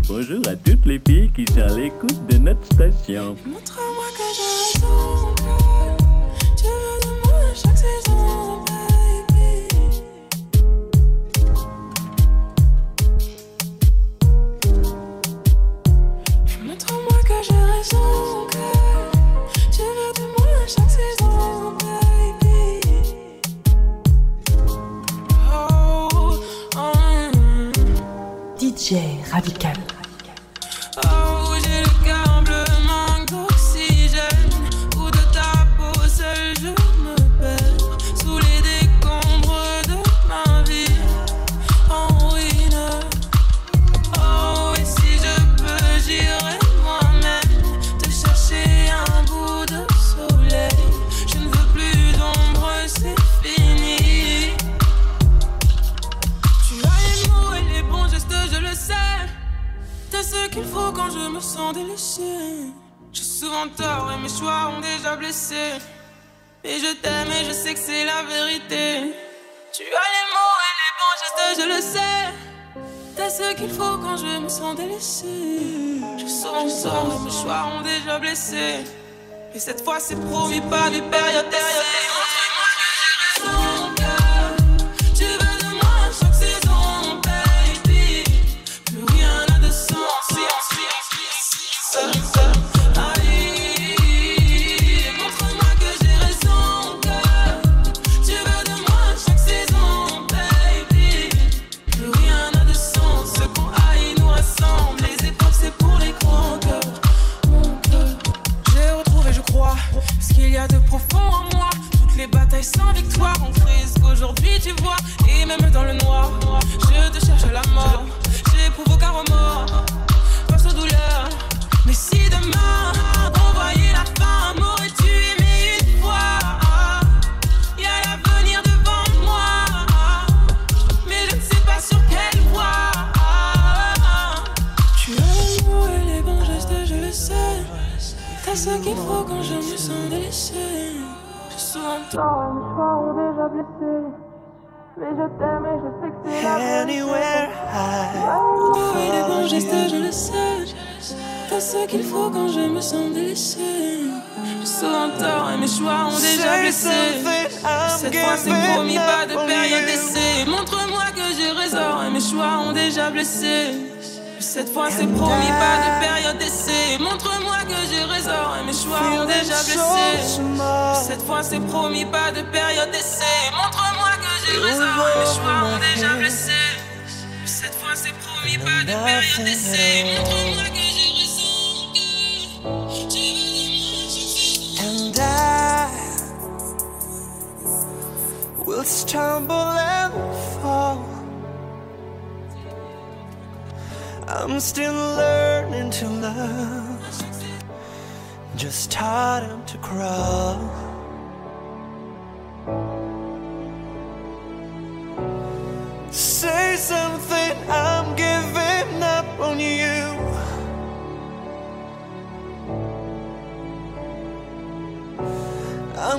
Bonjour à toutes les filles qui sont à l'écoute de notre station. Montre-moi que DJ radical. Et mes choix ont déjà blessé. Et je t'aime et je sais que c'est la vérité. Tu as les mots et les bons gestes, je le sais. T'as ce qu'il faut quand je me sens délaissée. J'ai souvent tort et mes choix ont déjà blessé. Et cette fois c'est promis pas des périodes d'essai. Je t'aime et je sais que c'est. Anywhere I as les bons gestes, je le sais. T'as ce qu'il faut quand je me sens délaissé. Je tort et mes choix ont déjà blessé. Cette fois c'est promis, pas de période d'essai. Montre-moi que j'ai raison et mes choix ont déjà blessé. Cette fois c'est promis, pas de période d'essai. Montre-moi que j'ai raison et mes choix ont déjà blessé. Cette fois c'est promis, pas de période d'essai. Montre-moi j'ai raison et mes choix ont déjà blessé. Cette fois c'est promis, pas de période d'essai. Montre-moi que j'ai raison. que tu veux de moi, je sais. And I will stumble and fall. I'm still learning to love, just starting to crawl.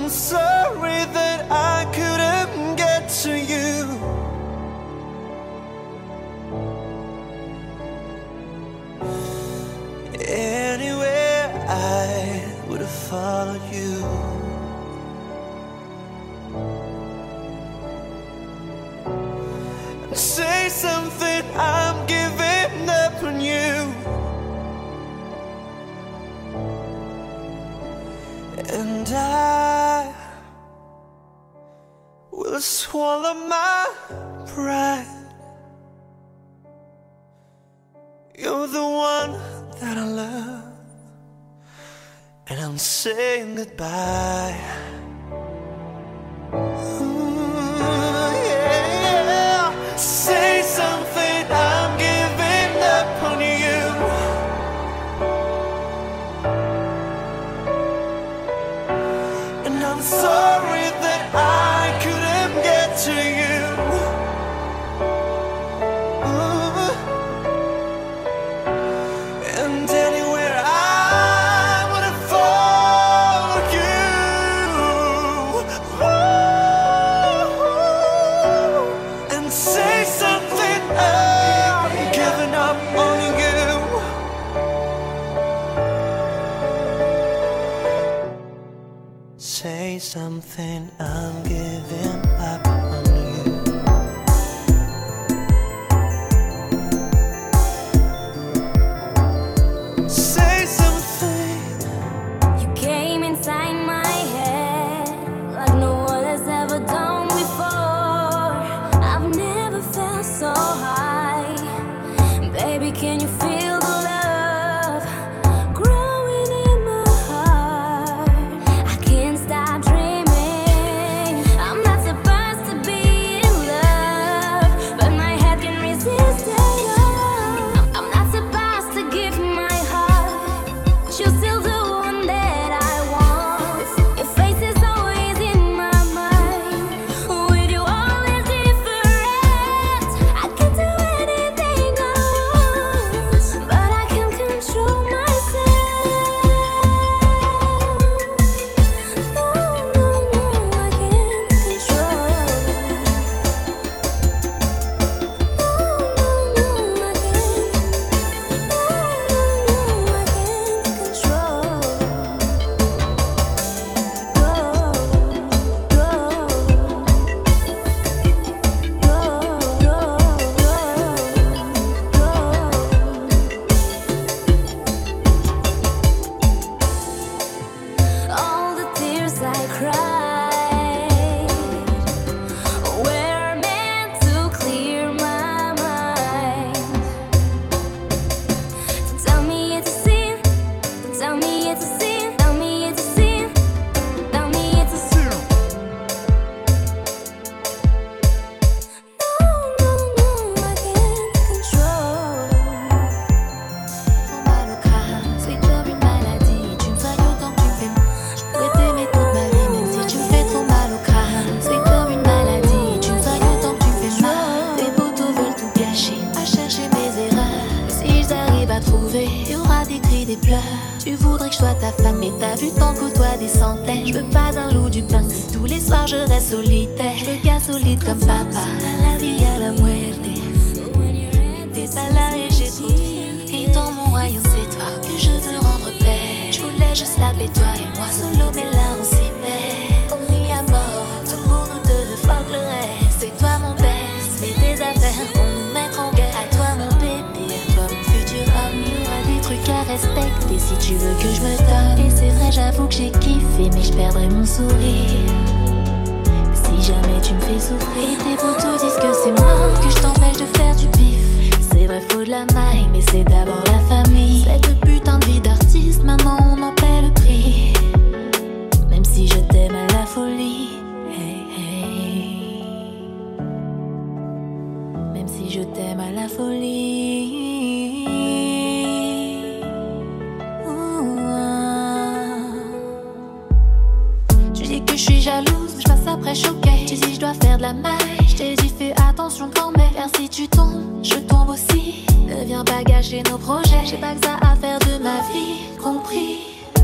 I'm sorry that I couldn't get to you. Anywhere I would have followed you. Swallow my pride. You're the one that I love, and I'm saying goodbye. Say something, I'm giving up. Veux qu'un solide comme papa. La vie, à la muerte. T'es pas là et j'ai trop Et dans mon royaume, c'est toi que je veux rendre paix. Je voulais juste laver toi et moi solo, mais là on s'y met. On y à mort, tout pour nous deux, fuck le reste. C'est toi mon best, fais tes affaires, on nous mettre en guerre. À toi mon bébé, mon futur homme. Il y aura des trucs à respecter si tu veux que je me donne. Et c'est vrai, j'avoue que j'ai kiffé, mais je perdrai mon sourire. Jamais tu me fais souffrir, tes potos disent que c'est moi que je t'empêche de faire du bif. C'est vrai, faut de la maille, mais c'est d'abord la famille. Cette putain de vie d'artiste, maintenant on en paie le prix. Même si je t'aime à la folie. Hey, hey. Même si je t'aime à la folie. La. Je t'ai dit fais attention quand même. Car si tu tombes, je tombe aussi. Ne viens pas gâcher nos projets. J'ai pas que ça à faire de ma vie, compris.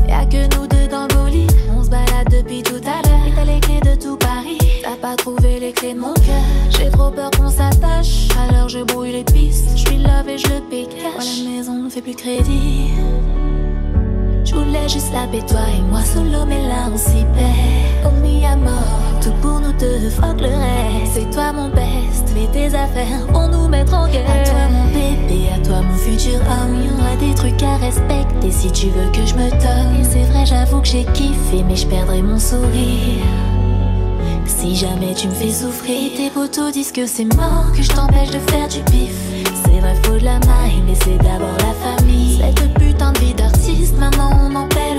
Y'a que nous deux dans le bolide. On se balade depuis tout à l'heure. Et t'as les clés de tout Paris. T'as pas trouvé les clés de mon cœur. J'ai trop peur qu'on s'attache. Alors je brouille les pistes. Je suis love et je pique. Voilà, la maison ne fait plus crédit. Je voulais juste la paix, toi et moi solo, mais là on s'y perd. On mis à mort, tout pour nous deux, fuck le reste. C'est toi mon best, mais tes affaires vont nous mettre en guerre. À toi mon bébé, à toi mon futur homme. Il y aura des trucs à respecter si tu veux que je me donne. C'est vrai, j'avoue que j'ai kiffé, mais je perdrai mon sourire. Si jamais tu me fais souffrir, tes potos disent que c'est mort, que je t'empêche de faire du pif. C'est vrai, faut de la maille, mais c'est d'abord la famille. Cette putain de vie d'artiste, maintenant on en paie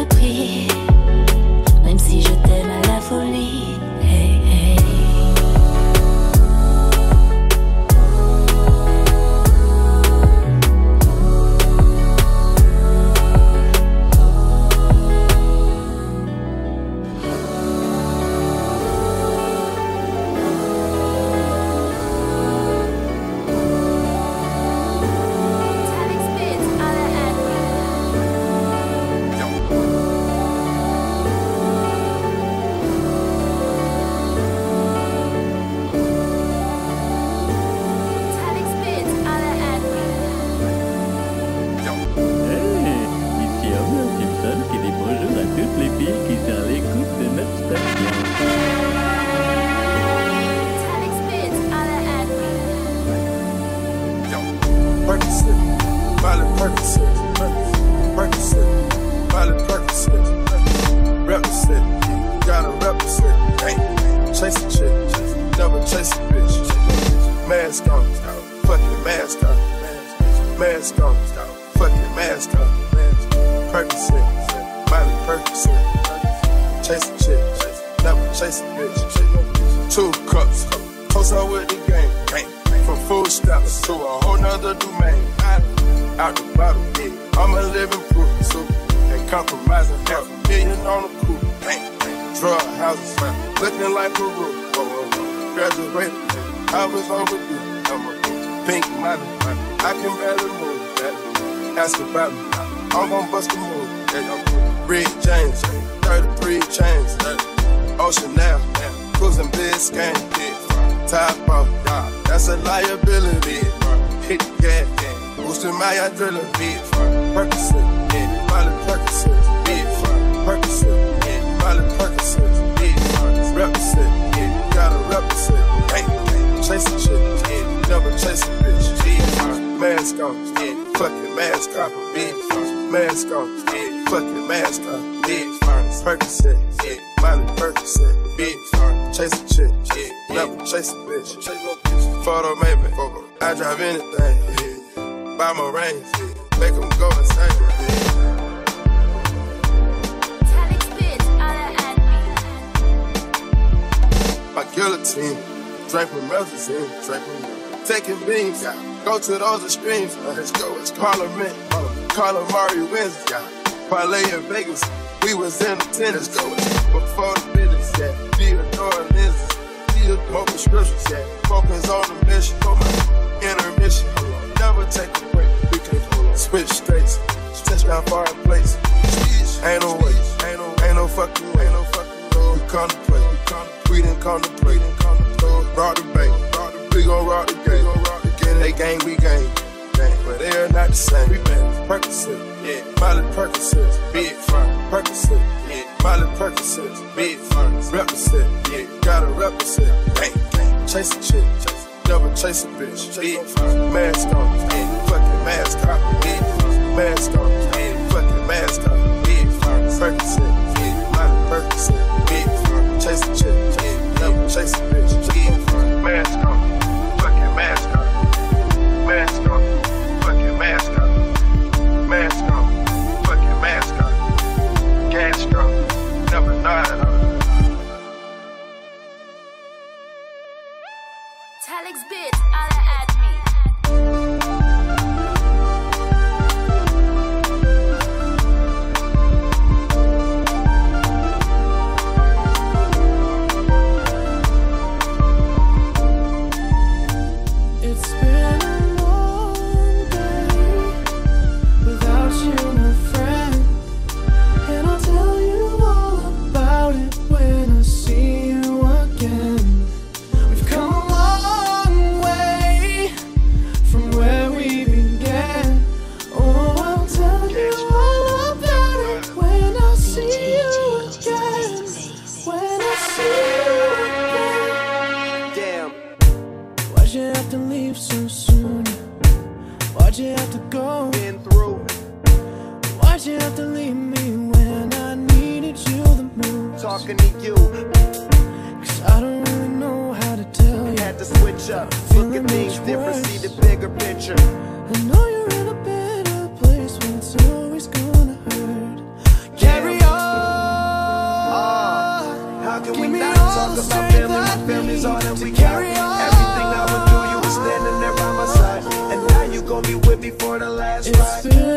mask on, fucking mask on. Percocet, Molly Percocet, chase a chick, never chase a bitch. Two cups, post up with the game, from food stamps to a whole nother domain. Out the bottle, yeah, I'm a living proof, so ain't compromising. Half a million on the coupe, drug houses, looking like Peru. Oh, oh, graduated, I was overdue. I'm a pink model, I can barely move. yeah. Ask about me, I'm gon' bust a move. Rick James, 33 chains, Ocean now, cruising Biscayne, top off, that's a liability. Hit the gas, boosting my adrenaline. Percocet, Molly Percocet, Percocet, Molly Percocet, represent, gotta represent, chick, yeah, never chase a bitch, mask on, yeah, fucking mask off, bitch, mask on, yeah, fucking mask on, bitch, Percocet, yeah, Molly Percocet, bitch, chase a chick, yeah, never chase a bitch, photo maybe, I drive anything, yeah, buy my range, yeah, make 'em go insane, yeah. my guillotine. From Melazine, drink from taking beans. Yeah. Go to those extremes. Let's go. It's Parliament. Carla Mari wins. Yeah. Parlay in Vegas. We was in attendance. Let's go. Before the business. Yeah. Theodore lenses. Theodore prescriptions. Yeah. Focus on the mission. For my intermission. Never take a break. We can switch states. Touchdown far in place. Ain't no way. Ain't no, ain't no fucking way. Ain't no fucking way. We contemplate. We didn't contemplate. We didn't contemplate. Rock the bank. We gon' rock the they gang, we gang. But they are not the same. We been Percocet. Yeah. Molly Percocet. Big front. Percocet. Yeah. Molly Percocet. Big front. Represent. Yeah. Gotta represent. Gang, gang. Chase a chick. Chase. Never chase a bitch. Big front. Mask on. Yeah. Fucking mask on. Front. Mask on. Telex bits, holla at me. Gon' be with the last It's ride.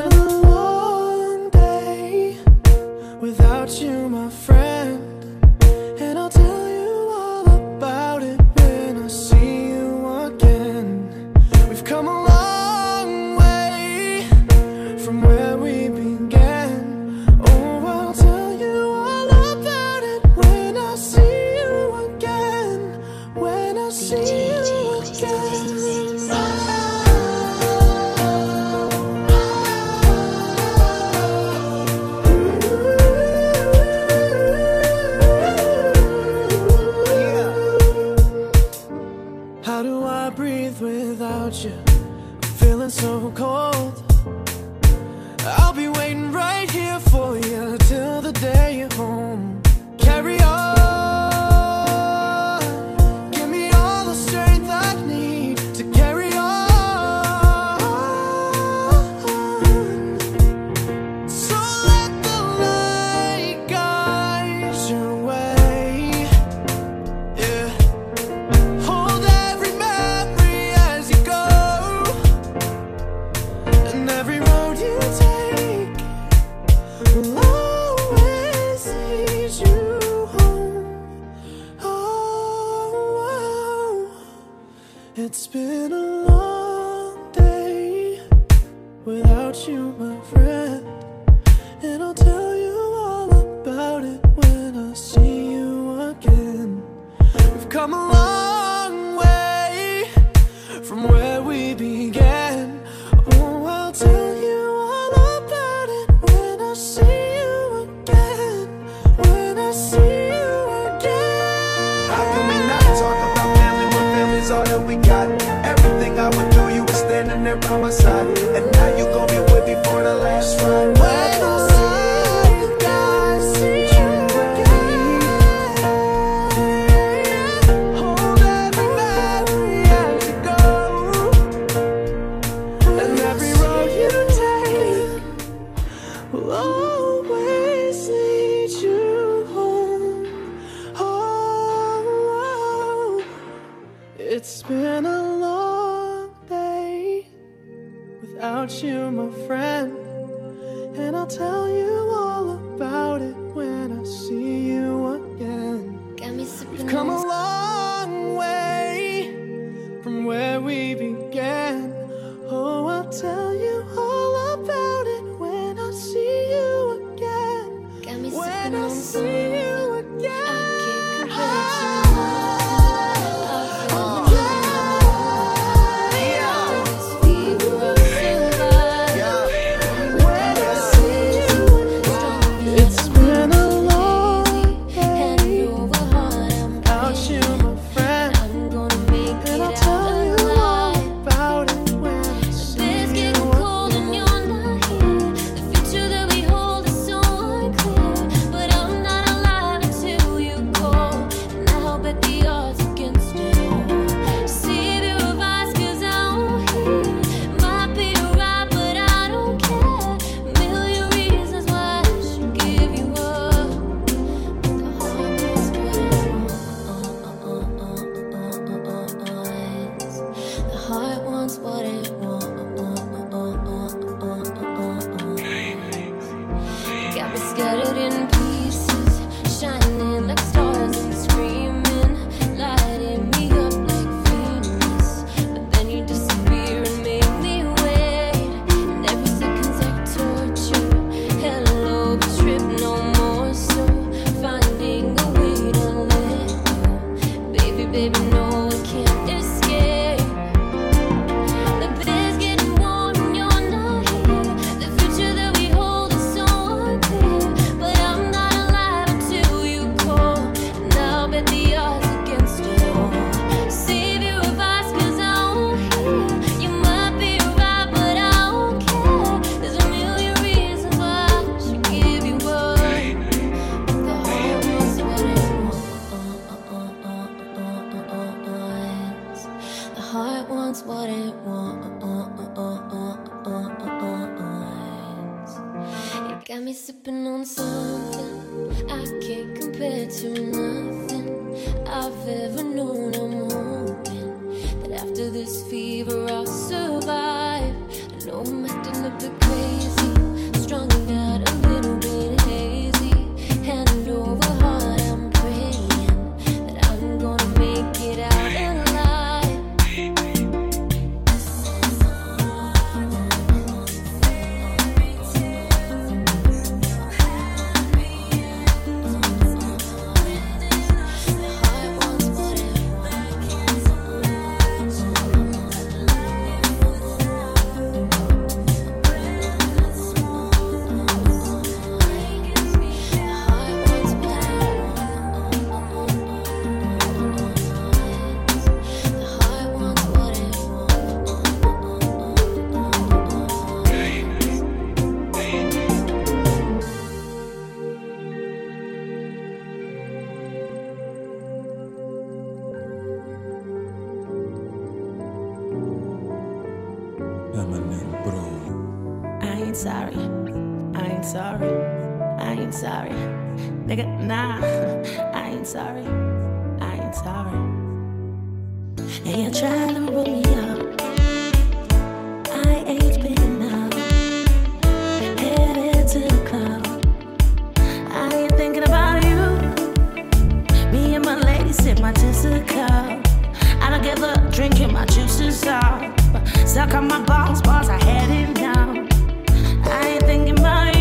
breathe without you. I'm feeling so cold. It's been a long day without you, my friend. wants what it wants. It got me sipping on something I can't compare to nothing I've ever known. I'm hoping that after this fever, I'll I ain't sorry. I ain't sorry. Nigga, nah, I ain't sorry. I ain't sorry. And you're trying to roll me up. I ain't been up. Headed to the club. I ain't thinking about you. Me and my lady sip my tips to the cup. I don't give up drinking my juices up. Suck on my balls, balls I had it down thinking about it.